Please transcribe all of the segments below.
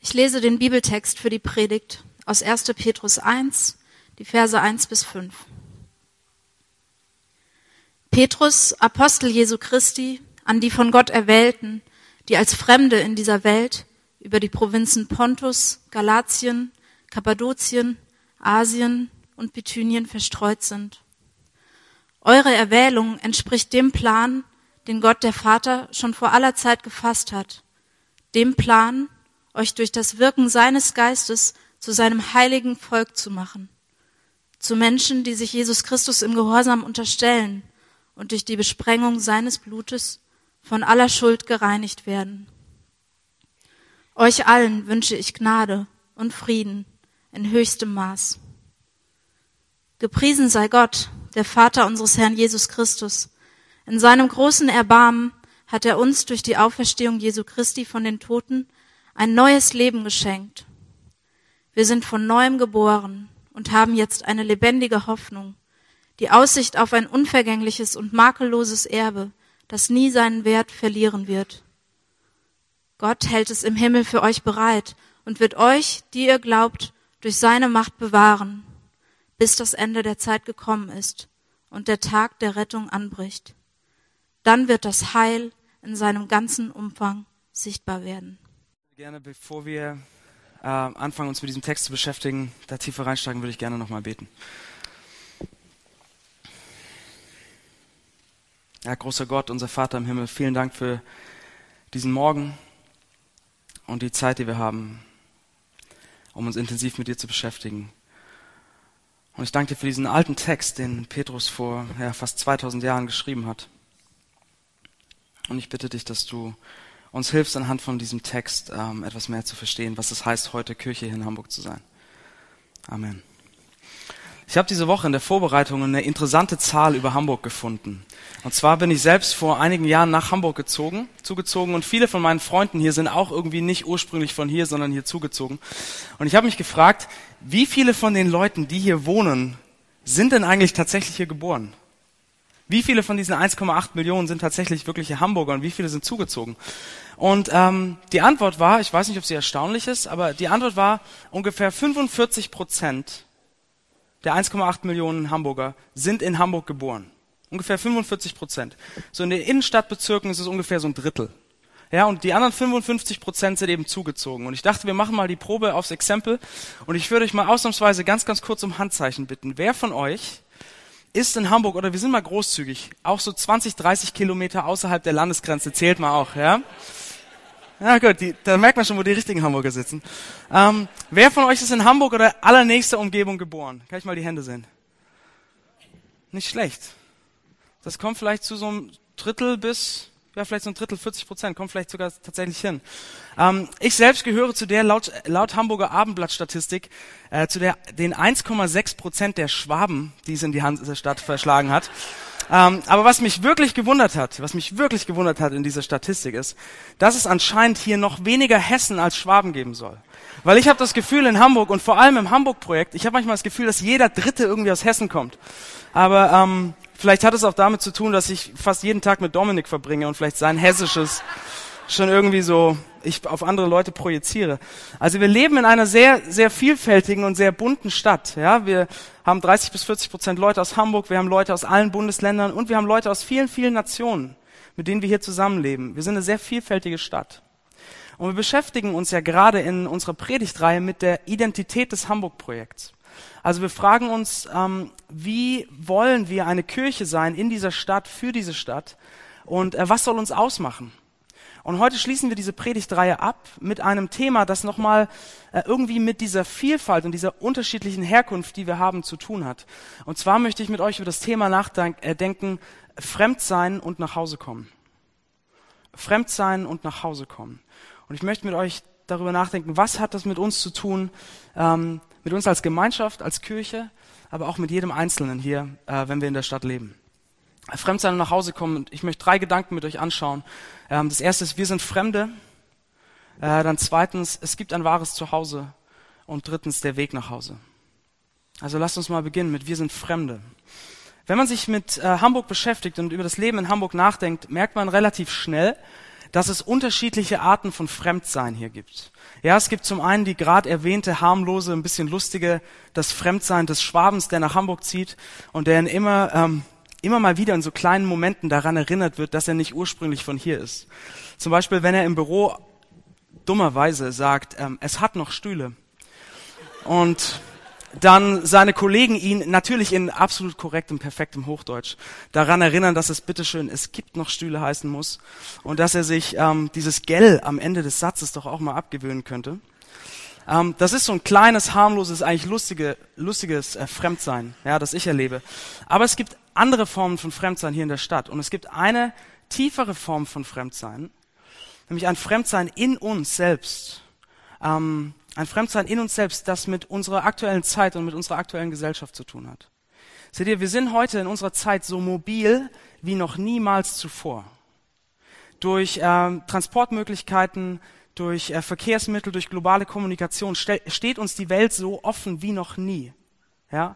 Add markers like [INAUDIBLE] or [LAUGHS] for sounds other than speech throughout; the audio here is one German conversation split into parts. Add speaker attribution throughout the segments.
Speaker 1: Ich lese den Bibeltext für die Predigt aus 1. Petrus 1, die Verse 1 bis 5. Petrus, Apostel Jesu Christi, an die von Gott Erwählten, die als Fremde in dieser Welt über die Provinzen Pontus, Galatien, Kappadokien, Asien und Bithynien verstreut sind. Eure Erwählung entspricht dem Plan, den Gott der Vater schon vor aller Zeit gefasst hat, dem Plan, euch durch das Wirken seines Geistes zu seinem heiligen Volk zu machen, zu Menschen, die sich Jesus Christus im Gehorsam unterstellen und durch die Besprengung seines Blutes von aller Schuld gereinigt werden. Euch allen wünsche ich Gnade und Frieden in höchstem Maß. Gepriesen sei Gott, der Vater unseres Herrn Jesus Christus. In seinem großen Erbarmen hat er uns durch die Auferstehung Jesu Christi von den Toten ein neues Leben geschenkt. Wir sind von neuem geboren und haben jetzt eine lebendige Hoffnung, die Aussicht auf ein unvergängliches und makelloses Erbe, das nie seinen Wert verlieren wird. Gott hält es im Himmel für euch bereit und wird euch, die ihr glaubt, durch seine Macht bewahren, bis das Ende der Zeit gekommen ist und der Tag der Rettung anbricht. Dann wird das Heil in seinem ganzen Umfang sichtbar werden.
Speaker 2: Gerne, bevor wir äh, anfangen, uns mit diesem Text zu beschäftigen, da tiefer reinsteigen, würde ich gerne nochmal beten. Ja, großer Gott, unser Vater im Himmel, vielen Dank für diesen Morgen und die Zeit, die wir haben, um uns intensiv mit dir zu beschäftigen. Und ich danke dir für diesen alten Text, den Petrus vor ja, fast 2000 Jahren geschrieben hat. Und ich bitte dich, dass du uns hilfst, anhand von diesem Text ähm, etwas mehr zu verstehen, was es heißt, heute Kirche hier in Hamburg zu sein. Amen. Ich habe diese Woche in der Vorbereitung eine interessante Zahl über Hamburg gefunden. Und zwar bin ich selbst vor einigen Jahren nach Hamburg gezogen, zugezogen und viele von meinen Freunden hier sind auch irgendwie nicht ursprünglich von hier, sondern hier zugezogen. Und ich habe mich gefragt, wie viele von den Leuten, die hier wohnen, sind denn eigentlich tatsächlich hier geboren? Wie viele von diesen 1,8 Millionen sind tatsächlich wirkliche Hamburger und wie viele sind zugezogen? Und ähm, die Antwort war, ich weiß nicht, ob sie erstaunlich ist, aber die Antwort war, ungefähr 45 Prozent der 1,8 Millionen Hamburger sind in Hamburg geboren. Ungefähr 45 Prozent. So in den Innenstadtbezirken ist es ungefähr so ein Drittel. Ja, und die anderen 55 Prozent sind eben zugezogen. Und ich dachte, wir machen mal die Probe aufs Exempel. Und ich würde euch mal ausnahmsweise ganz, ganz kurz um Handzeichen bitten. Wer von euch ist in Hamburg, oder wir sind mal großzügig, auch so 20, 30 Kilometer außerhalb der Landesgrenze, zählt mal auch, ja? Ja gut, die, da merkt man schon, wo die richtigen Hamburger sitzen. Ähm, wer von euch ist in Hamburg oder allernächster Umgebung geboren? Kann ich mal die Hände sehen? Nicht schlecht. Das kommt vielleicht zu so einem Drittel bis ja, vielleicht so ein Drittel, 40 Prozent, kommt vielleicht sogar tatsächlich hin. Ähm, ich selbst gehöre zu der laut, laut Hamburger Abendblattstatistik äh, zu der den 1,6 Prozent der Schwaben, die es in die Hansestadt verschlagen hat. Ähm, aber was mich wirklich gewundert hat, was mich wirklich gewundert hat in dieser Statistik ist, dass es anscheinend hier noch weniger Hessen als Schwaben geben soll. Weil ich habe das Gefühl in Hamburg und vor allem im Hamburg-Projekt, ich habe manchmal das Gefühl, dass jeder Dritte irgendwie aus Hessen kommt. Aber ähm, Vielleicht hat es auch damit zu tun, dass ich fast jeden Tag mit Dominik verbringe und vielleicht sein Hessisches schon irgendwie so ich auf andere Leute projiziere. Also wir leben in einer sehr, sehr vielfältigen und sehr bunten Stadt. Ja, wir haben 30 bis 40 Prozent Leute aus Hamburg, wir haben Leute aus allen Bundesländern und wir haben Leute aus vielen, vielen Nationen, mit denen wir hier zusammenleben. Wir sind eine sehr vielfältige Stadt. Und wir beschäftigen uns ja gerade in unserer Predigtreihe mit der Identität des Hamburg-Projekts. Also wir fragen uns, ähm, wie wollen wir eine Kirche sein in dieser Stadt, für diese Stadt und äh, was soll uns ausmachen? Und heute schließen wir diese Predigtreihe ab mit einem Thema, das nochmal äh, irgendwie mit dieser Vielfalt und dieser unterschiedlichen Herkunft, die wir haben, zu tun hat. Und zwar möchte ich mit euch über das Thema nachdenken, äh, Fremdsein und nach Hause kommen. Fremdsein und nach Hause kommen. Und ich möchte mit euch darüber nachdenken, was hat das mit uns zu tun, ähm, mit uns als Gemeinschaft, als Kirche, aber auch mit jedem Einzelnen hier, äh, wenn wir in der Stadt leben. Fremdsein und nach Hause kommen. Ich möchte drei Gedanken mit euch anschauen. Ähm, das erste ist, wir sind Fremde. Äh, dann zweitens, es gibt ein wahres Zuhause. Und drittens, der Weg nach Hause. Also lasst uns mal beginnen mit, wir sind Fremde. Wenn man sich mit äh, Hamburg beschäftigt und über das Leben in Hamburg nachdenkt, merkt man relativ schnell, dass es unterschiedliche Arten von Fremdsein hier gibt. Ja, es gibt zum einen die gerade erwähnte harmlose, ein bisschen lustige, das Fremdsein des Schwabens, der nach Hamburg zieht und der immer, ähm, immer mal wieder in so kleinen Momenten daran erinnert wird, dass er nicht ursprünglich von hier ist. Zum Beispiel, wenn er im Büro dummerweise sagt, ähm, es hat noch Stühle. Und dann seine Kollegen ihn natürlich in absolut korrektem, perfektem Hochdeutsch daran erinnern, dass es bitteschön, es gibt noch Stühle heißen muss und dass er sich ähm, dieses Gell am Ende des Satzes doch auch mal abgewöhnen könnte. Ähm, das ist so ein kleines, harmloses, eigentlich lustige, lustiges äh, Fremdsein, ja, das ich erlebe. Aber es gibt andere Formen von Fremdsein hier in der Stadt und es gibt eine tiefere Form von Fremdsein, nämlich ein Fremdsein in uns selbst. Ähm, ein Fremdsein in uns selbst, das mit unserer aktuellen Zeit und mit unserer aktuellen Gesellschaft zu tun hat. Seht ihr, wir sind heute in unserer Zeit so mobil wie noch niemals zuvor. Durch äh, Transportmöglichkeiten, durch äh, Verkehrsmittel, durch globale Kommunikation steht uns die Welt so offen wie noch nie. Ja?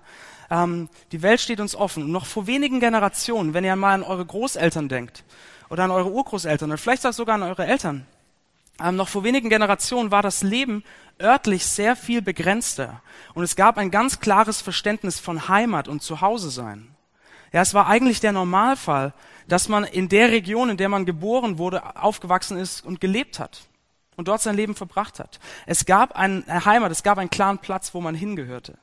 Speaker 2: Ähm, die Welt steht uns offen. Und noch vor wenigen Generationen, wenn ihr mal an eure Großeltern denkt oder an eure Urgroßeltern oder vielleicht sogar an eure Eltern, ähm, noch vor wenigen Generationen war das Leben örtlich sehr viel begrenzter. Und es gab ein ganz klares Verständnis von Heimat und Zuhause sein. Ja, es war eigentlich der Normalfall, dass man in der Region, in der man geboren wurde, aufgewachsen ist und gelebt hat und dort sein Leben verbracht hat. Es gab eine Heimat, es gab einen klaren Platz, wo man hingehörte.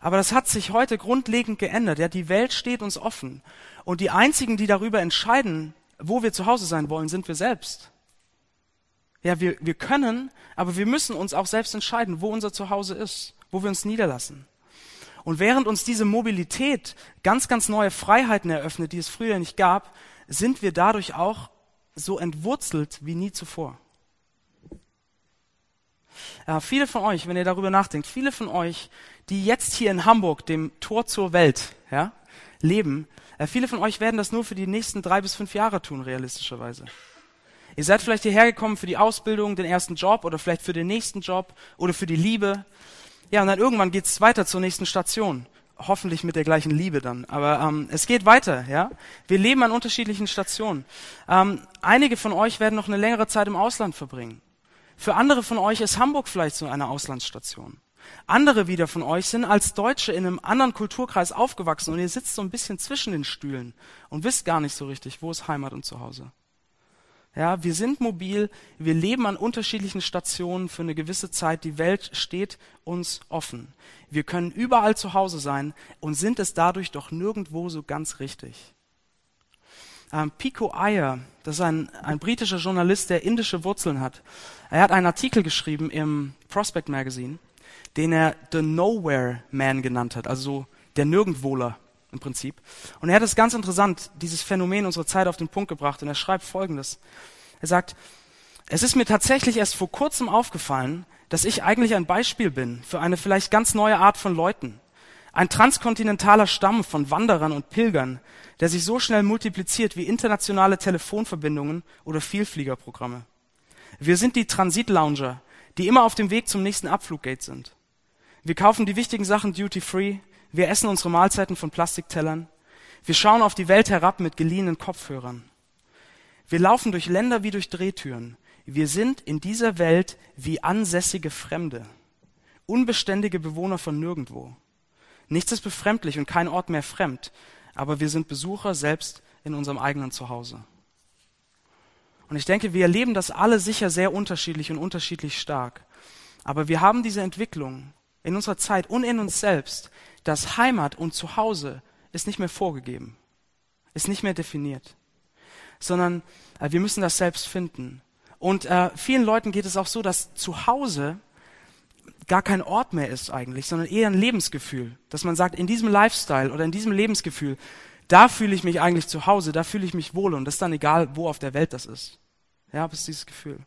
Speaker 2: Aber das hat sich heute grundlegend geändert. Ja, die Welt steht uns offen. Und die einzigen, die darüber entscheiden, wo wir zu Hause sein wollen, sind wir selbst. Ja, wir, wir können, aber wir müssen uns auch selbst entscheiden, wo unser Zuhause ist, wo wir uns niederlassen. Und während uns diese Mobilität ganz, ganz neue Freiheiten eröffnet, die es früher nicht gab, sind wir dadurch auch so entwurzelt wie nie zuvor. Ja, viele von euch, wenn ihr darüber nachdenkt, viele von euch, die jetzt hier in Hamburg, dem Tor zur Welt, ja, leben, äh, viele von euch werden das nur für die nächsten drei bis fünf Jahre tun, realistischerweise. Ihr seid vielleicht hierher gekommen für die Ausbildung, den ersten Job oder vielleicht für den nächsten Job oder für die Liebe. Ja, und dann irgendwann geht's weiter zur nächsten Station. Hoffentlich mit der gleichen Liebe dann. Aber ähm, es geht weiter, ja. Wir leben an unterschiedlichen Stationen. Ähm, einige von euch werden noch eine längere Zeit im Ausland verbringen. Für andere von euch ist Hamburg vielleicht so eine Auslandsstation. Andere wieder von euch sind als Deutsche in einem anderen Kulturkreis aufgewachsen und ihr sitzt so ein bisschen zwischen den Stühlen und wisst gar nicht so richtig, wo ist Heimat und Zuhause. Ja, wir sind mobil, wir leben an unterschiedlichen Stationen für eine gewisse Zeit. Die Welt steht uns offen. Wir können überall zu Hause sein und sind es dadurch doch nirgendwo so ganz richtig. Ähm, Pico Iyer, das ist ein, ein britischer Journalist, der indische Wurzeln hat. Er hat einen Artikel geschrieben im Prospect Magazine, den er The Nowhere Man genannt hat, also der Nirgendwohler im Prinzip. Und er hat es ganz interessant, dieses Phänomen unserer Zeit auf den Punkt gebracht. Und er schreibt Folgendes. Er sagt, es ist mir tatsächlich erst vor kurzem aufgefallen, dass ich eigentlich ein Beispiel bin für eine vielleicht ganz neue Art von Leuten. Ein transkontinentaler Stamm von Wanderern und Pilgern, der sich so schnell multipliziert wie internationale Telefonverbindungen oder Vielfliegerprogramme. Wir sind die Transitlounger, die immer auf dem Weg zum nächsten Abfluggate sind. Wir kaufen die wichtigen Sachen duty free, wir essen unsere Mahlzeiten von Plastiktellern. Wir schauen auf die Welt herab mit geliehenen Kopfhörern. Wir laufen durch Länder wie durch Drehtüren. Wir sind in dieser Welt wie ansässige Fremde, unbeständige Bewohner von nirgendwo. Nichts ist befremdlich und kein Ort mehr fremd, aber wir sind Besucher selbst in unserem eigenen Zuhause. Und ich denke, wir erleben das alle sicher sehr unterschiedlich und unterschiedlich stark. Aber wir haben diese Entwicklung in unserer Zeit und in uns selbst, dass Heimat und Zuhause ist nicht mehr vorgegeben, ist nicht mehr definiert, sondern äh, wir müssen das selbst finden. Und äh, vielen Leuten geht es auch so, dass Zuhause gar kein Ort mehr ist eigentlich, sondern eher ein Lebensgefühl, dass man sagt, in diesem Lifestyle oder in diesem Lebensgefühl, da fühle ich mich eigentlich zu Hause, da fühle ich mich wohl und das ist dann egal, wo auf der Welt das ist. Ja, das ist dieses Gefühl.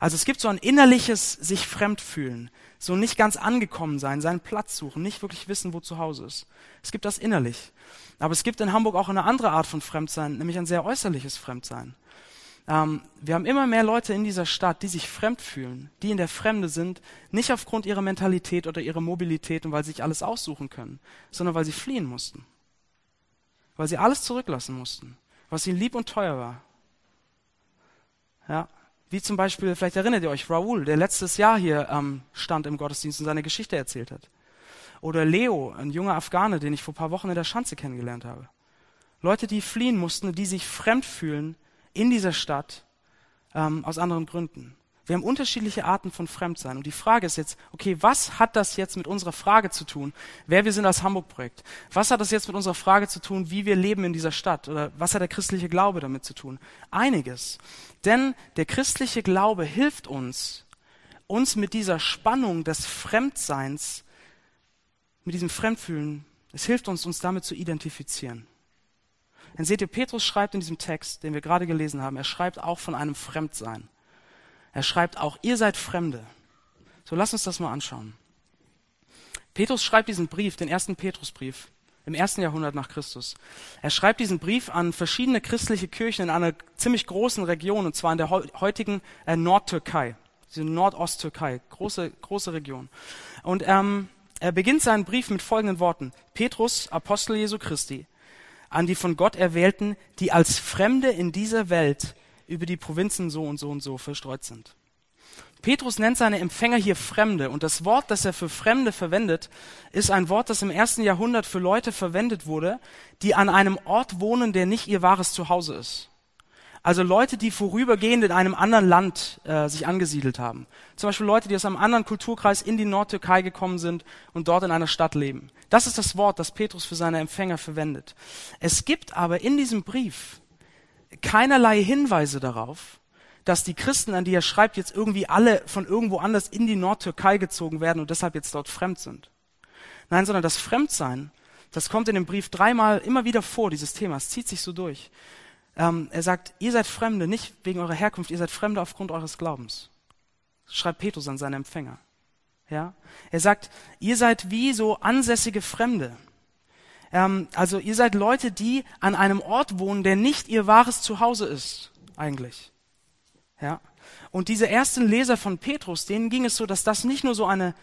Speaker 2: Also es gibt so ein innerliches sich fremd fühlen, so nicht ganz angekommen sein, seinen Platz suchen, nicht wirklich wissen, wo zu Hause ist. Es gibt das innerlich. Aber es gibt in Hamburg auch eine andere Art von Fremdsein, nämlich ein sehr äußerliches Fremdsein. Ähm, wir haben immer mehr Leute in dieser Stadt, die sich fremd fühlen, die in der Fremde sind, nicht aufgrund ihrer Mentalität oder ihrer Mobilität und weil sie sich alles aussuchen können, sondern weil sie fliehen mussten. Weil sie alles zurücklassen mussten, was ihnen lieb und teuer war. Ja, wie zum Beispiel, vielleicht erinnert ihr euch, Raoul, der letztes Jahr hier ähm, stand im Gottesdienst und seine Geschichte erzählt hat. Oder Leo, ein junger Afghane, den ich vor paar Wochen in der Schanze kennengelernt habe. Leute, die fliehen mussten, die sich fremd fühlen in dieser Stadt ähm, aus anderen Gründen. Wir haben unterschiedliche Arten von Fremdsein. Und die Frage ist jetzt, okay, was hat das jetzt mit unserer Frage zu tun, wer wir sind als Hamburg-Projekt? Was hat das jetzt mit unserer Frage zu tun, wie wir leben in dieser Stadt? Oder was hat der christliche Glaube damit zu tun? Einiges. Denn der christliche Glaube hilft uns, uns mit dieser Spannung des Fremdseins, mit diesem Fremdfühlen, es hilft uns, uns damit zu identifizieren. Dann seht ihr, Petrus schreibt in diesem Text, den wir gerade gelesen haben, er schreibt auch von einem Fremdsein. Er schreibt auch, ihr seid Fremde. So, lass uns das mal anschauen. Petrus schreibt diesen Brief, den ersten Petrusbrief, im ersten Jahrhundert nach Christus. Er schreibt diesen Brief an verschiedene christliche Kirchen in einer ziemlich großen Region, und zwar in der heutigen äh, Nordtürkei, diese Nordosttürkei, große, große Region. Und ähm, er beginnt seinen Brief mit folgenden Worten. Petrus, Apostel Jesu Christi, an die von Gott Erwählten, die als Fremde in dieser Welt über die Provinzen so und so und so verstreut sind. Petrus nennt seine Empfänger hier Fremde und das Wort, das er für Fremde verwendet, ist ein Wort, das im ersten Jahrhundert für Leute verwendet wurde, die an einem Ort wohnen, der nicht ihr wahres Zuhause ist. Also Leute, die vorübergehend in einem anderen Land äh, sich angesiedelt haben. Zum Beispiel Leute, die aus einem anderen Kulturkreis in die Nordtürkei gekommen sind und dort in einer Stadt leben. Das ist das Wort, das Petrus für seine Empfänger verwendet. Es gibt aber in diesem Brief keinerlei Hinweise darauf, dass die Christen, an die er schreibt, jetzt irgendwie alle von irgendwo anders in die Nordtürkei gezogen werden und deshalb jetzt dort fremd sind. Nein, sondern das Fremdsein, das kommt in dem Brief dreimal immer wieder vor, dieses Thema, es zieht sich so durch. Ähm, er sagt, ihr seid Fremde, nicht wegen eurer Herkunft, ihr seid Fremde aufgrund eures Glaubens. Schreibt Petrus an seine Empfänger. Ja? Er sagt, ihr seid wie so ansässige Fremde. Ähm, also ihr seid Leute, die an einem Ort wohnen, der nicht ihr wahres Zuhause ist, eigentlich. Ja. Und diese ersten Leser von Petrus, denen ging es so, dass das nicht nur so eine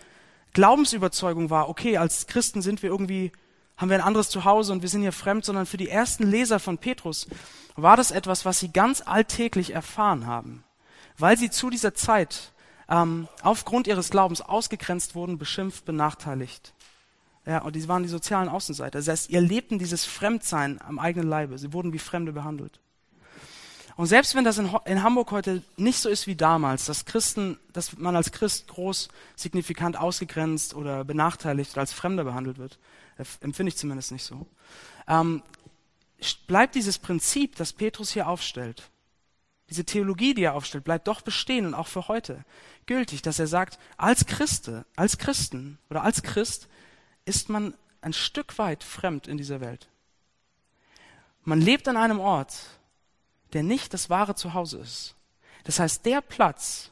Speaker 2: Glaubensüberzeugung war, okay, als Christen sind wir irgendwie, haben wir ein anderes Zuhause und wir sind hier fremd, sondern für die ersten Leser von Petrus war das etwas, was sie ganz alltäglich erfahren haben, weil sie zu dieser Zeit ähm, aufgrund ihres Glaubens ausgegrenzt wurden, beschimpft, benachteiligt. Ja, und die waren die sozialen Außenseiter. Das heißt, ihr lebten dieses Fremdsein am eigenen Leibe. Sie wurden wie Fremde behandelt. Und selbst wenn das in, in, Hamburg heute nicht so ist wie damals, dass Christen, dass man als Christ groß signifikant ausgegrenzt oder benachteiligt oder als Fremder behandelt wird, äh, empfinde ich zumindest nicht so, ähm, bleibt dieses Prinzip, das Petrus hier aufstellt, diese Theologie, die er aufstellt, bleibt doch bestehen und auch für heute gültig, dass er sagt, als Christe, als Christen oder als Christ ist man ein Stück weit fremd in dieser Welt. Man lebt an einem Ort, der nicht das wahre Zuhause ist. Das heißt, der Platz,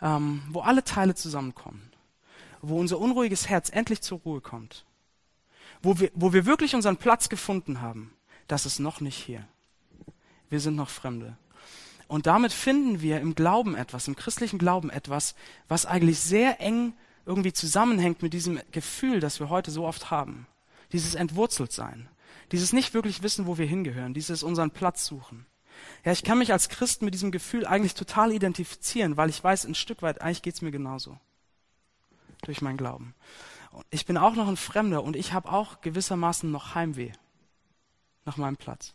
Speaker 2: ähm, wo alle Teile zusammenkommen, wo unser unruhiges Herz endlich zur Ruhe kommt, wo wir, wo wir wirklich unseren Platz gefunden haben, das ist noch nicht hier. Wir sind noch Fremde. Und damit finden wir im Glauben etwas, im christlichen Glauben etwas, was eigentlich sehr eng irgendwie zusammenhängt mit diesem Gefühl, das wir heute so oft haben. Dieses Entwurzeltsein. Dieses nicht wirklich wissen, wo wir hingehören. Dieses unseren Platz suchen. Ja, ich kann mich als Christ mit diesem Gefühl eigentlich total identifizieren, weil ich weiß, ein Stück weit, eigentlich geht's mir genauso. Durch meinen Glauben. Ich bin auch noch ein Fremder und ich habe auch gewissermaßen noch Heimweh nach meinem Platz.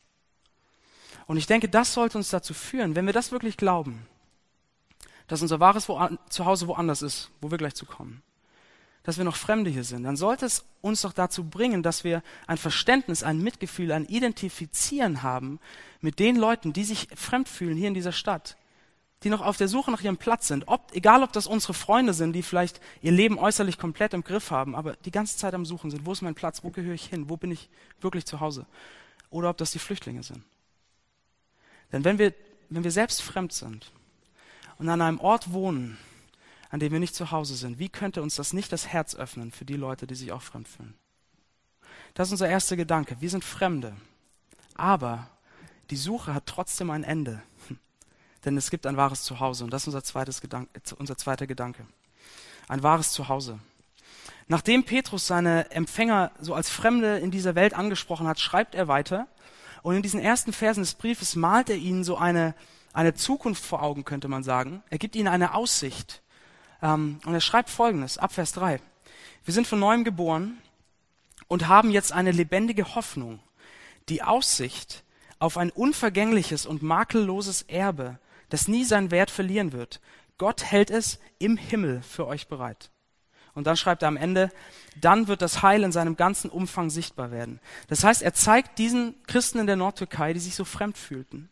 Speaker 2: Und ich denke, das sollte uns dazu führen, wenn wir das wirklich glauben, dass unser wahres Zuhause woanders ist, wo wir gleich zu kommen, dass wir noch Fremde hier sind, dann sollte es uns doch dazu bringen, dass wir ein Verständnis, ein Mitgefühl, ein Identifizieren haben mit den Leuten, die sich fremd fühlen hier in dieser Stadt, die noch auf der Suche nach ihrem Platz sind. Ob, egal, ob das unsere Freunde sind, die vielleicht ihr Leben äußerlich komplett im Griff haben, aber die ganze Zeit am Suchen sind. Wo ist mein Platz? Wo gehöre ich hin? Wo bin ich wirklich zu Hause? Oder ob das die Flüchtlinge sind. Denn wenn wir, wenn wir selbst fremd sind, und an einem Ort wohnen, an dem wir nicht zu Hause sind, wie könnte uns das nicht das Herz öffnen für die Leute, die sich auch fremd fühlen? Das ist unser erster Gedanke. Wir sind Fremde. Aber die Suche hat trotzdem ein Ende. [LAUGHS] Denn es gibt ein wahres Zuhause. Und das ist unser, zweites Gedanke, unser zweiter Gedanke. Ein wahres Zuhause. Nachdem Petrus seine Empfänger so als Fremde in dieser Welt angesprochen hat, schreibt er weiter. Und in diesen ersten Versen des Briefes malt er ihnen so eine eine Zukunft vor Augen, könnte man sagen. Er gibt ihnen eine Aussicht. Ähm, und er schreibt Folgendes, ab Vers 3. Wir sind von neuem geboren und haben jetzt eine lebendige Hoffnung, die Aussicht auf ein unvergängliches und makelloses Erbe, das nie seinen Wert verlieren wird. Gott hält es im Himmel für euch bereit. Und dann schreibt er am Ende, dann wird das Heil in seinem ganzen Umfang sichtbar werden. Das heißt, er zeigt diesen Christen in der Nordtürkei, die sich so fremd fühlten,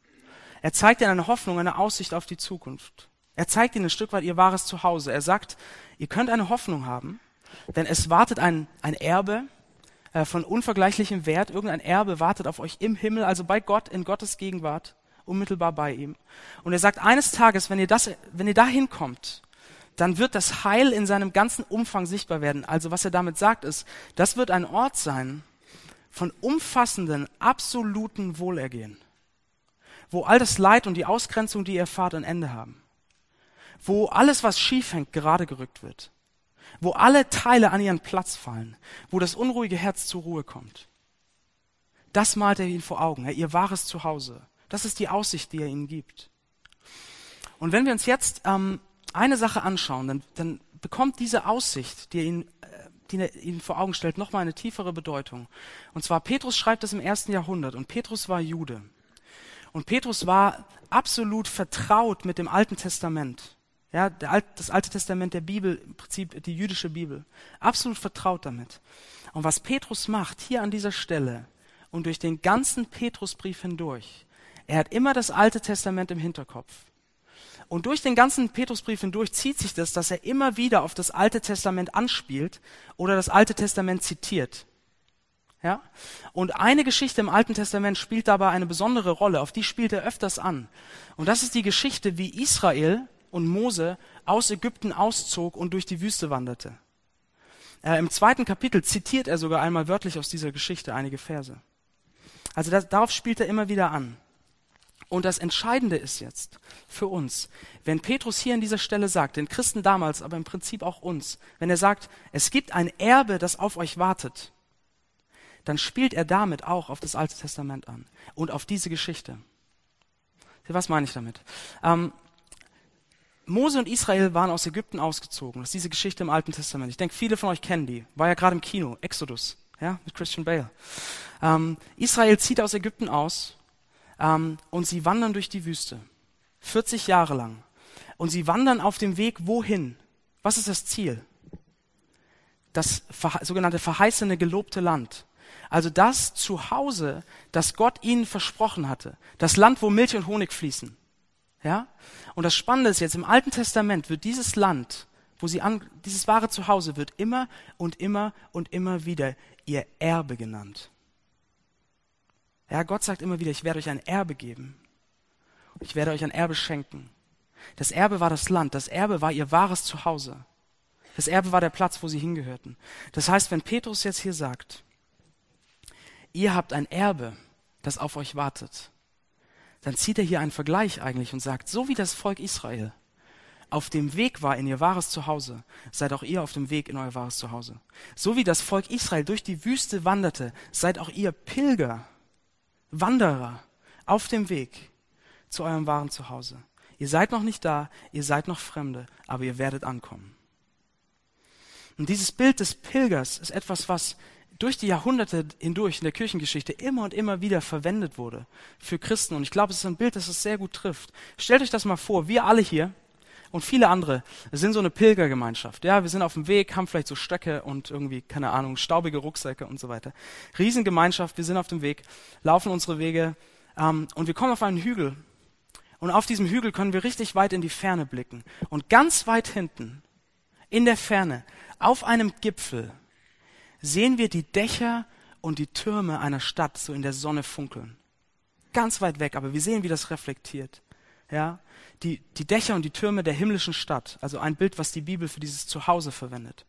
Speaker 2: er zeigt ihnen eine Hoffnung, eine Aussicht auf die Zukunft. Er zeigt ihnen ein Stück weit ihr wahres Zuhause. Er sagt, ihr könnt eine Hoffnung haben, denn es wartet ein, ein Erbe äh, von unvergleichlichem Wert. Irgendein Erbe wartet auf euch im Himmel, also bei Gott, in Gottes Gegenwart, unmittelbar bei ihm. Und er sagt, eines Tages, wenn ihr, das, wenn ihr dahin kommt, dann wird das Heil in seinem ganzen Umfang sichtbar werden. Also was er damit sagt ist, das wird ein Ort sein von umfassenden, absoluten Wohlergehen wo all das Leid und die Ausgrenzung, die ihr erfahrt, ein Ende haben. Wo alles, was schief hängt, gerade gerückt wird. Wo alle Teile an ihren Platz fallen. Wo das unruhige Herz zur Ruhe kommt. Das malt er ihnen vor Augen, ihr wahres Zuhause. Das ist die Aussicht, die er ihnen gibt. Und wenn wir uns jetzt ähm, eine Sache anschauen, dann, dann bekommt diese Aussicht, die er ihnen, äh, die er ihnen vor Augen stellt, nochmal eine tiefere Bedeutung. Und zwar, Petrus schreibt das im ersten Jahrhundert und Petrus war Jude. Und Petrus war absolut vertraut mit dem Alten Testament. Ja, Alt, das Alte Testament der Bibel, im Prinzip die jüdische Bibel. Absolut vertraut damit. Und was Petrus macht hier an dieser Stelle und durch den ganzen Petrusbrief hindurch, er hat immer das Alte Testament im Hinterkopf. Und durch den ganzen Petrusbrief hindurch zieht sich das, dass er immer wieder auf das Alte Testament anspielt oder das Alte Testament zitiert. Ja? Und eine Geschichte im Alten Testament spielt dabei eine besondere Rolle, auf die spielt er öfters an. Und das ist die Geschichte, wie Israel und Mose aus Ägypten auszog und durch die Wüste wanderte. Äh, Im zweiten Kapitel zitiert er sogar einmal wörtlich aus dieser Geschichte einige Verse. Also das, darauf spielt er immer wieder an. Und das Entscheidende ist jetzt für uns, wenn Petrus hier an dieser Stelle sagt, den Christen damals, aber im Prinzip auch uns, wenn er sagt, es gibt ein Erbe, das auf euch wartet, dann spielt er damit auch auf das Alte Testament an und auf diese Geschichte. Was meine ich damit? Ähm, Mose und Israel waren aus Ägypten ausgezogen. Das ist diese Geschichte im Alten Testament. Ich denke, viele von euch kennen die. War ja gerade im Kino, Exodus, ja, mit Christian Bale. Ähm, Israel zieht aus Ägypten aus ähm, und sie wandern durch die Wüste. 40 Jahre lang. Und sie wandern auf dem Weg wohin? Was ist das Ziel? Das sogenannte verheißene, gelobte Land. Also das Zuhause, das Gott ihnen versprochen hatte. Das Land, wo Milch und Honig fließen. Ja? Und das Spannende ist jetzt, im Alten Testament wird dieses Land, wo sie an, dieses wahre Zuhause wird immer und immer und immer wieder ihr Erbe genannt. Ja, Gott sagt immer wieder, ich werde euch ein Erbe geben. Ich werde euch ein Erbe schenken. Das Erbe war das Land, das Erbe war ihr wahres Zuhause. Das Erbe war der Platz, wo sie hingehörten. Das heißt, wenn Petrus jetzt hier sagt, ihr habt ein Erbe, das auf euch wartet, dann zieht er hier einen Vergleich eigentlich und sagt, so wie das Volk Israel auf dem Weg war in ihr wahres Zuhause, seid auch ihr auf dem Weg in euer wahres Zuhause. So wie das Volk Israel durch die Wüste wanderte, seid auch ihr Pilger, Wanderer auf dem Weg zu eurem wahren Zuhause. Ihr seid noch nicht da, ihr seid noch Fremde, aber ihr werdet ankommen. Und dieses Bild des Pilgers ist etwas, was durch die Jahrhunderte hindurch in der Kirchengeschichte immer und immer wieder verwendet wurde für Christen. Und ich glaube, es ist ein Bild, das es sehr gut trifft. Stellt euch das mal vor, wir alle hier und viele andere sind so eine Pilgergemeinschaft. Ja, wir sind auf dem Weg, haben vielleicht so Stöcke und irgendwie, keine Ahnung, staubige Rucksäcke und so weiter. Riesengemeinschaft, wir sind auf dem Weg, laufen unsere Wege ähm, und wir kommen auf einen Hügel. Und auf diesem Hügel können wir richtig weit in die Ferne blicken. Und ganz weit hinten, in der Ferne, auf einem Gipfel, sehen wir die Dächer und die Türme einer Stadt so in der Sonne funkeln. Ganz weit weg, aber wir sehen, wie das reflektiert. Ja, die, die Dächer und die Türme der himmlischen Stadt, also ein Bild, was die Bibel für dieses Zuhause verwendet.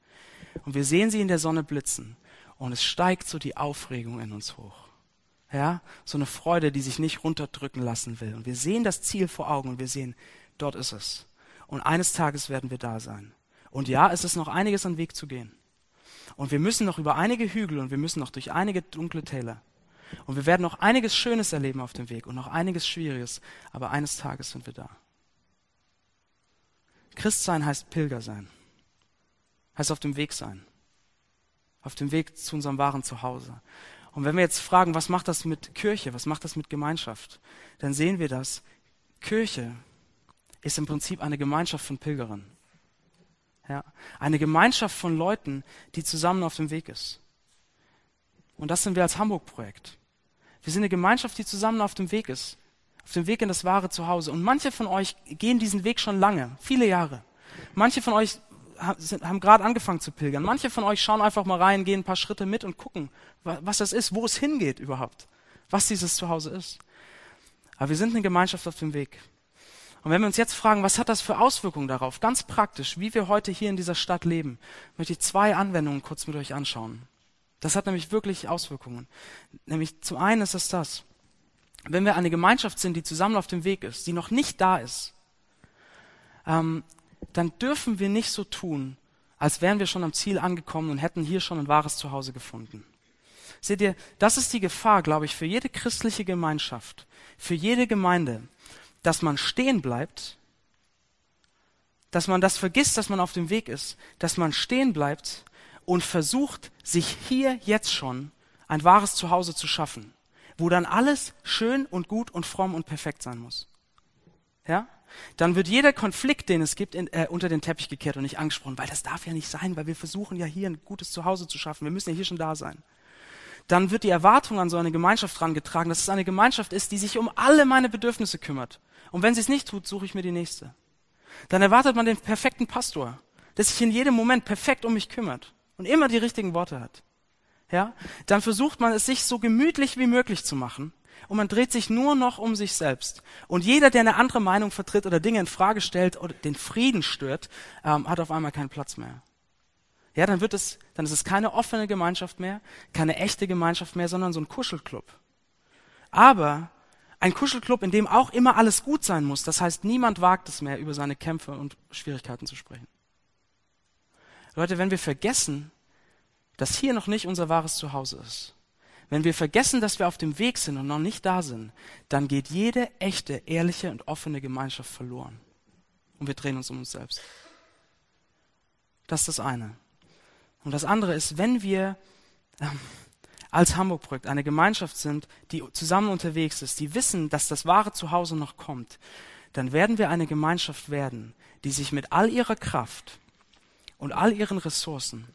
Speaker 2: Und wir sehen sie in der Sonne blitzen. Und es steigt so die Aufregung in uns hoch. Ja, so eine Freude, die sich nicht runterdrücken lassen will. Und wir sehen das Ziel vor Augen und wir sehen, dort ist es. Und eines Tages werden wir da sein. Und ja, es ist noch einiges an Weg zu gehen. Und wir müssen noch über einige Hügel und wir müssen noch durch einige dunkle Täler. Und wir werden noch einiges Schönes erleben auf dem Weg und noch einiges Schwieriges, aber eines Tages sind wir da. Christsein heißt Pilger sein, heißt auf dem Weg sein, auf dem Weg zu unserem wahren Zuhause. Und wenn wir jetzt fragen, was macht das mit Kirche, was macht das mit Gemeinschaft, dann sehen wir das. Kirche ist im Prinzip eine Gemeinschaft von Pilgern. Ja, eine Gemeinschaft von Leuten, die zusammen auf dem Weg ist. Und das sind wir als Hamburg-Projekt. Wir sind eine Gemeinschaft, die zusammen auf dem Weg ist. Auf dem Weg in das wahre Zuhause. Und manche von euch gehen diesen Weg schon lange, viele Jahre. Manche von euch haben gerade angefangen zu pilgern. Manche von euch schauen einfach mal rein, gehen ein paar Schritte mit und gucken, was das ist, wo es hingeht überhaupt, was dieses Zuhause ist. Aber wir sind eine Gemeinschaft auf dem Weg. Und wenn wir uns jetzt fragen, was hat das für Auswirkungen darauf, ganz praktisch, wie wir heute hier in dieser Stadt leben, möchte ich zwei Anwendungen kurz mit euch anschauen. Das hat nämlich wirklich Auswirkungen. Nämlich zum einen ist es das, wenn wir eine Gemeinschaft sind, die zusammen auf dem Weg ist, die noch nicht da ist, ähm, dann dürfen wir nicht so tun, als wären wir schon am Ziel angekommen und hätten hier schon ein wahres Zuhause gefunden. Seht ihr, das ist die Gefahr, glaube ich, für jede christliche Gemeinschaft, für jede Gemeinde, dass man stehen bleibt, dass man das vergisst, dass man auf dem Weg ist, dass man stehen bleibt und versucht, sich hier jetzt schon ein wahres Zuhause zu schaffen, wo dann alles schön und gut und fromm und perfekt sein muss. Ja? Dann wird jeder Konflikt, den es gibt, in, äh, unter den Teppich gekehrt und nicht angesprochen, weil das darf ja nicht sein, weil wir versuchen ja hier ein gutes Zuhause zu schaffen. Wir müssen ja hier schon da sein dann wird die Erwartung an so eine Gemeinschaft herangetragen, dass es eine Gemeinschaft ist, die sich um alle meine Bedürfnisse kümmert. Und wenn sie es nicht tut, suche ich mir die nächste. Dann erwartet man den perfekten Pastor, der sich in jedem Moment perfekt um mich kümmert und immer die richtigen Worte hat. Ja? Dann versucht man es sich so gemütlich wie möglich zu machen und man dreht sich nur noch um sich selbst. Und jeder, der eine andere Meinung vertritt oder Dinge in Frage stellt oder den Frieden stört, ähm, hat auf einmal keinen Platz mehr ja, dann wird es, dann ist es keine offene Gemeinschaft mehr, keine echte Gemeinschaft mehr, sondern so ein Kuschelclub. Aber ein Kuschelclub, in dem auch immer alles gut sein muss. Das heißt, niemand wagt es mehr, über seine Kämpfe und Schwierigkeiten zu sprechen. Leute, wenn wir vergessen, dass hier noch nicht unser wahres Zuhause ist, wenn wir vergessen, dass wir auf dem Weg sind und noch nicht da sind, dann geht jede echte, ehrliche und offene Gemeinschaft verloren. Und wir drehen uns um uns selbst. Das ist das eine. Und das andere ist, wenn wir ähm, als Hamburg-Projekt eine Gemeinschaft sind, die zusammen unterwegs ist, die wissen, dass das wahre Zuhause noch kommt, dann werden wir eine Gemeinschaft werden, die sich mit all ihrer Kraft und all ihren Ressourcen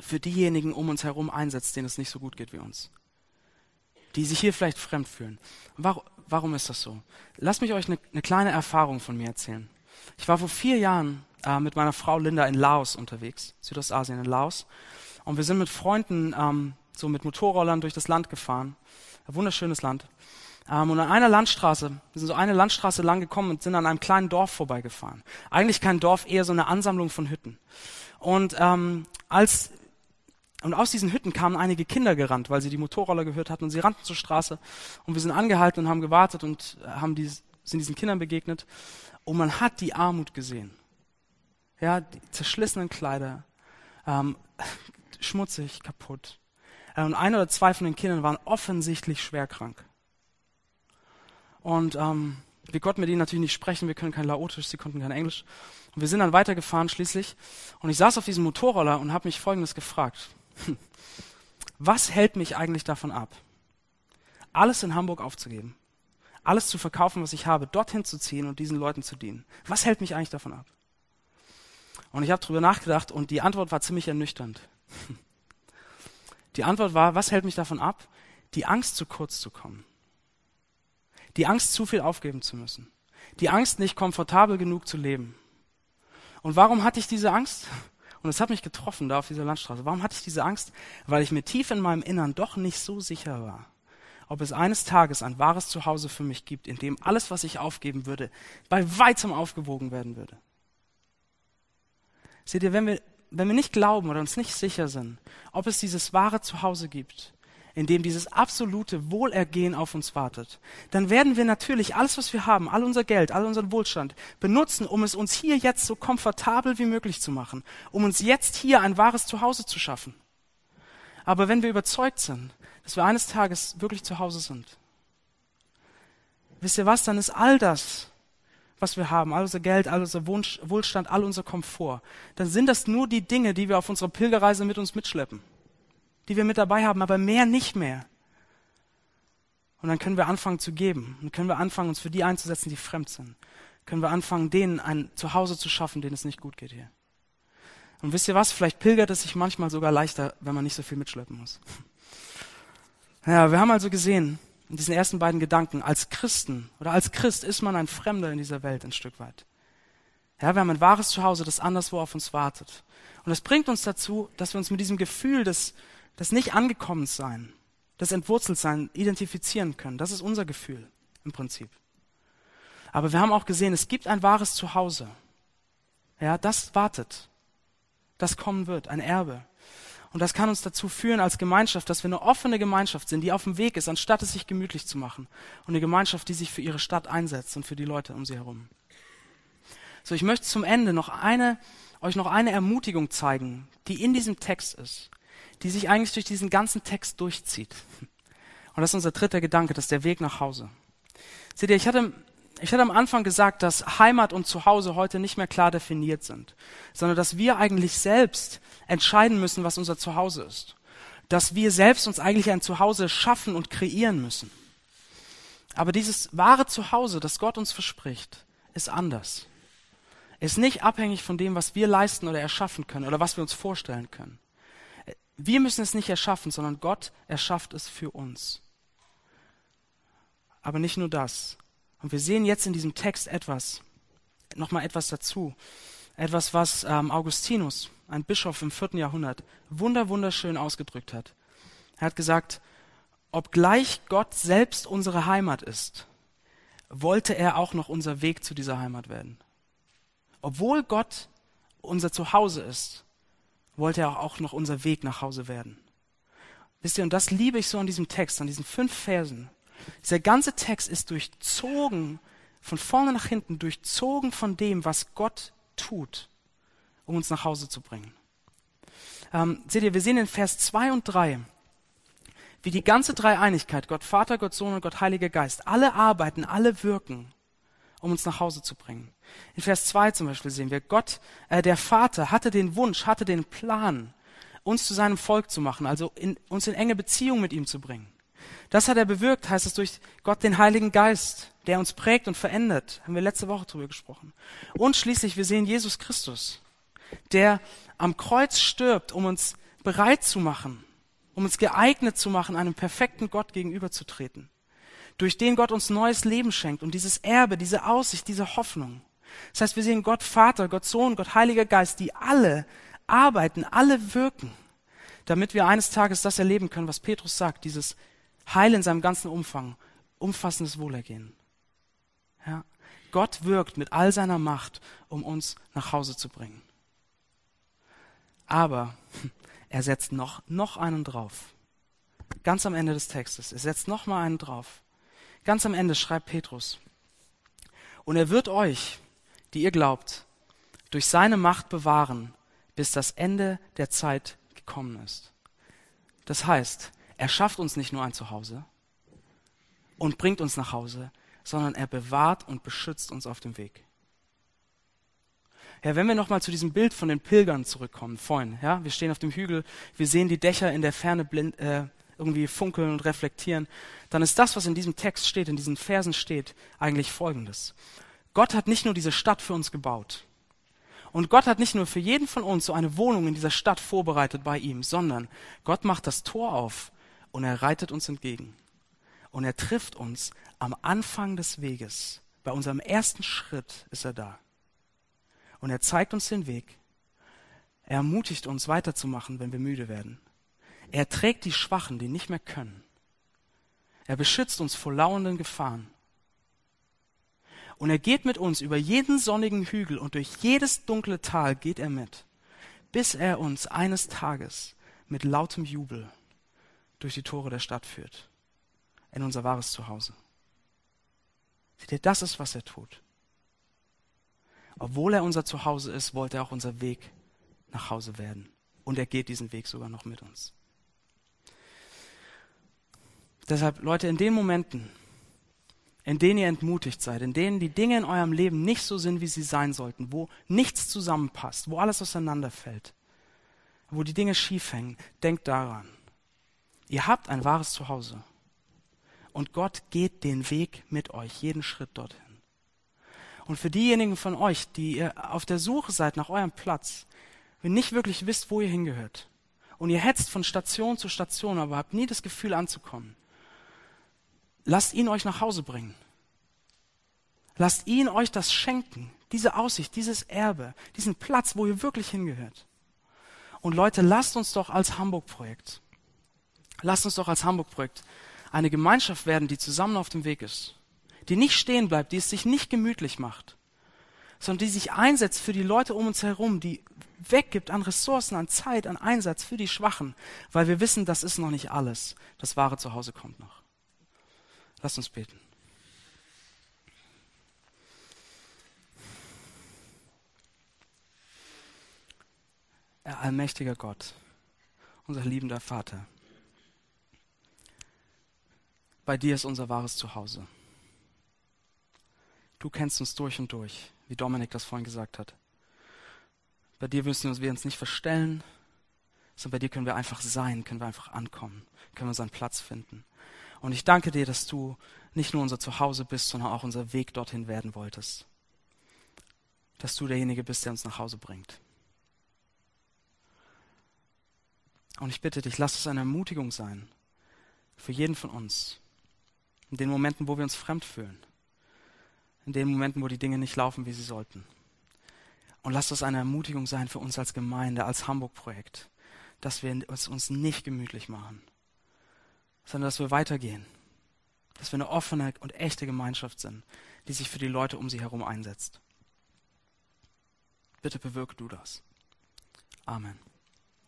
Speaker 2: für diejenigen um uns herum einsetzt, denen es nicht so gut geht wie uns. Die sich hier vielleicht fremd fühlen. Warum, warum ist das so? Lasst mich euch eine, eine kleine Erfahrung von mir erzählen. Ich war vor vier Jahren äh, mit meiner Frau Linda in Laos unterwegs, Südostasien in Laos. Und wir sind mit Freunden ähm, so mit Motorrollern durch das Land gefahren. Ein wunderschönes Land. Ähm, und an einer Landstraße, wir sind so eine Landstraße lang gekommen und sind an einem kleinen Dorf vorbeigefahren. Eigentlich kein Dorf, eher so eine Ansammlung von Hütten. Und ähm, als und aus diesen Hütten kamen einige Kinder gerannt, weil sie die Motorroller gehört hatten und sie rannten zur Straße und wir sind angehalten und haben gewartet und haben die, sind diesen Kindern begegnet und man hat die Armut gesehen ja, die zerschlissenen Kleider, ähm, [LAUGHS] schmutzig, kaputt. Äh, und ein oder zwei von den Kindern waren offensichtlich schwer krank. Und ähm, wir konnten mit ihnen natürlich nicht sprechen, wir können kein Laotisch, sie konnten kein Englisch. Und wir sind dann weitergefahren schließlich. Und ich saß auf diesem Motorroller und habe mich Folgendes gefragt. [LAUGHS] Was hält mich eigentlich davon ab, alles in Hamburg aufzugeben? Alles zu verkaufen, was ich habe, dorthin zu ziehen und diesen Leuten zu dienen? Was hält mich eigentlich davon ab? Und ich habe darüber nachgedacht und die Antwort war ziemlich ernüchternd. [LAUGHS] Die Antwort war, was hält mich davon ab? Die Angst, zu kurz zu kommen. Die Angst, zu viel aufgeben zu müssen. Die Angst, nicht komfortabel genug zu leben. Und warum hatte ich diese Angst? Und es hat mich getroffen da auf dieser Landstraße. Warum hatte ich diese Angst? Weil ich mir tief in meinem Innern doch nicht so sicher war, ob es eines Tages ein wahres Zuhause für mich gibt, in dem alles, was ich aufgeben würde, bei weitem aufgewogen werden würde. Seht ihr, wenn wir, wenn wir nicht glauben oder uns nicht sicher sind, ob es dieses wahre Zuhause gibt, in dem dieses absolute Wohlergehen auf uns wartet, dann werden wir natürlich alles, was wir haben, all unser Geld, all unseren Wohlstand benutzen, um es uns hier jetzt so komfortabel wie möglich zu machen, um uns jetzt hier ein wahres Zuhause zu schaffen. Aber wenn wir überzeugt sind, dass wir eines Tages wirklich zu Hause sind, wisst ihr was, dann ist all das, was wir haben, all unser Geld, all unser Wunsch, Wohlstand, all unser Komfort, dann sind das nur die Dinge, die wir auf unserer Pilgerreise mit uns mitschleppen, die wir mit dabei haben, aber mehr nicht mehr. Und dann können wir anfangen zu geben. Und können wir anfangen, uns für die einzusetzen, die fremd sind. Können wir anfangen, denen ein Zuhause zu schaffen, denen es nicht gut geht hier. Und wisst ihr was? Vielleicht pilgert es sich manchmal sogar leichter, wenn man nicht so viel mitschleppen muss. [LAUGHS] Ja, wir haben also gesehen, in diesen ersten beiden Gedanken, als Christen oder als Christ ist man ein Fremder in dieser Welt ein Stück weit. Ja, wir haben ein wahres Zuhause, das anderswo auf uns wartet. Und das bringt uns dazu, dass wir uns mit diesem Gefühl des, des nicht angekommen sein, des entwurzelt sein identifizieren können. Das ist unser Gefühl im Prinzip. Aber wir haben auch gesehen, es gibt ein wahres Zuhause. Ja, das wartet. Das kommen wird, ein Erbe. Und das kann uns dazu führen als Gemeinschaft, dass wir eine offene Gemeinschaft sind, die auf dem Weg ist, anstatt es sich gemütlich zu machen. Und eine Gemeinschaft, die sich für ihre Stadt einsetzt und für die Leute um sie herum. So, ich möchte zum Ende noch eine, euch noch eine Ermutigung zeigen, die in diesem Text ist, die sich eigentlich durch diesen ganzen Text durchzieht. Und das ist unser dritter Gedanke, das ist der Weg nach Hause. Seht ihr, ich hatte ich hatte am Anfang gesagt, dass Heimat und Zuhause heute nicht mehr klar definiert sind, sondern dass wir eigentlich selbst entscheiden müssen, was unser Zuhause ist. Dass wir selbst uns eigentlich ein Zuhause schaffen und kreieren müssen. Aber dieses wahre Zuhause, das Gott uns verspricht, ist anders. Ist nicht abhängig von dem, was wir leisten oder erschaffen können oder was wir uns vorstellen können. Wir müssen es nicht erschaffen, sondern Gott erschafft es für uns. Aber nicht nur das. Und wir sehen jetzt in diesem Text etwas, nochmal etwas dazu. Etwas, was ähm, Augustinus, ein Bischof im vierten Jahrhundert, wunder, wunderschön ausgedrückt hat. Er hat gesagt, obgleich Gott selbst unsere Heimat ist, wollte er auch noch unser Weg zu dieser Heimat werden. Obwohl Gott unser Zuhause ist, wollte er auch noch unser Weg nach Hause werden. Wisst ihr, und das liebe ich so an diesem Text, an diesen fünf Versen. Dieser ganze Text ist durchzogen, von vorne nach hinten, durchzogen von dem, was Gott tut, um uns nach Hause zu bringen. Ähm, seht ihr, wir sehen in Vers 2 und 3, wie die ganze Dreieinigkeit, Gott Vater, Gott Sohn und Gott Heiliger Geist, alle arbeiten, alle wirken, um uns nach Hause zu bringen. In Vers 2 zum Beispiel sehen wir, Gott, äh, der Vater, hatte den Wunsch, hatte den Plan, uns zu seinem Volk zu machen, also in, uns in enge Beziehung mit ihm zu bringen. Das hat er bewirkt, heißt es durch Gott den Heiligen Geist, der uns prägt und verändert. Haben wir letzte Woche drüber gesprochen. Und schließlich, wir sehen Jesus Christus, der am Kreuz stirbt, um uns bereit zu machen, um uns geeignet zu machen, einem perfekten Gott gegenüberzutreten. Durch den Gott uns neues Leben schenkt und dieses Erbe, diese Aussicht, diese Hoffnung. Das heißt, wir sehen Gott Vater, Gott Sohn, Gott Heiliger Geist, die alle arbeiten, alle wirken, damit wir eines Tages das erleben können, was Petrus sagt, dieses Heil in seinem ganzen Umfang, umfassendes Wohlergehen. Ja? Gott wirkt mit all seiner Macht, um uns nach Hause zu bringen. Aber [LAUGHS] er setzt noch, noch einen drauf. Ganz am Ende des Textes. Er setzt noch mal einen drauf. Ganz am Ende schreibt Petrus. Und er wird euch, die ihr glaubt, durch seine Macht bewahren, bis das Ende der Zeit gekommen ist. Das heißt, er schafft uns nicht nur ein Zuhause und bringt uns nach Hause, sondern er bewahrt und beschützt uns auf dem Weg. Ja, wenn wir nochmal zu diesem Bild von den Pilgern zurückkommen, vorhin, ja, wir stehen auf dem Hügel, wir sehen die Dächer in der Ferne blind, äh, irgendwie funkeln und reflektieren, dann ist das, was in diesem Text steht, in diesen Versen steht, eigentlich Folgendes. Gott hat nicht nur diese Stadt für uns gebaut, und Gott hat nicht nur für jeden von uns so eine Wohnung in dieser Stadt vorbereitet bei ihm, sondern Gott macht das Tor auf und er reitet uns entgegen. Und er trifft uns am Anfang des Weges. Bei unserem ersten Schritt ist er da. Und er zeigt uns den Weg. Er ermutigt uns weiterzumachen, wenn wir müde werden. Er trägt die Schwachen, die nicht mehr können. Er beschützt uns vor lauernden Gefahren. Und er geht mit uns über jeden sonnigen Hügel und durch jedes dunkle Tal geht er mit, bis er uns eines Tages mit lautem Jubel durch die Tore der Stadt führt, in unser wahres Zuhause. Seht ihr, das ist, was er tut. Obwohl er unser Zuhause ist, wollte er auch unser Weg nach Hause werden. Und er geht diesen Weg sogar noch mit uns. Deshalb, Leute, in den Momenten, in denen ihr entmutigt seid, in denen die Dinge in eurem Leben nicht so sind, wie sie sein sollten, wo nichts zusammenpasst, wo alles auseinanderfällt, wo die Dinge schief hängen, denkt daran. Ihr habt ein wahres Zuhause. Und Gott geht den Weg mit euch, jeden Schritt dorthin. Und für diejenigen von euch, die ihr auf der Suche seid nach eurem Platz, wenn nicht wirklich wisst, wo ihr hingehört, und ihr hetzt von Station zu Station, aber habt nie das Gefühl anzukommen, lasst ihn euch nach Hause bringen. Lasst ihn euch das schenken, diese Aussicht, dieses Erbe, diesen Platz, wo ihr wirklich hingehört. Und Leute, lasst uns doch als Hamburg-Projekt, lasst uns doch als Hamburg-Projekt eine Gemeinschaft werden, die zusammen auf dem Weg ist, die nicht stehen bleibt, die es sich nicht gemütlich macht, sondern die sich einsetzt für die Leute um uns herum, die weggibt an Ressourcen, an Zeit, an Einsatz für die Schwachen, weil wir wissen, das ist noch nicht alles. Das wahre Zuhause kommt noch. Lasst uns beten. Herr allmächtiger Gott, unser liebender Vater, bei dir ist unser wahres Zuhause. Du kennst uns durch und durch, wie Dominik das vorhin gesagt hat. Bei dir müssen wir uns nicht verstellen, sondern bei dir können wir einfach sein, können wir einfach ankommen, können wir unseren Platz finden. Und ich danke dir, dass du nicht nur unser Zuhause bist, sondern auch unser Weg dorthin werden wolltest. Dass du derjenige bist, der uns nach Hause bringt. Und ich bitte dich, lass es eine Ermutigung sein für jeden von uns. In den Momenten, wo wir uns fremd fühlen in den Momenten, wo die Dinge nicht laufen, wie sie sollten. Und lasst das eine Ermutigung sein für uns als Gemeinde, als Hamburg-Projekt, dass wir es uns nicht gemütlich machen, sondern dass wir weitergehen, dass wir eine offene und echte Gemeinschaft sind, die sich für die Leute um sie herum einsetzt. Bitte bewirke du das. Amen.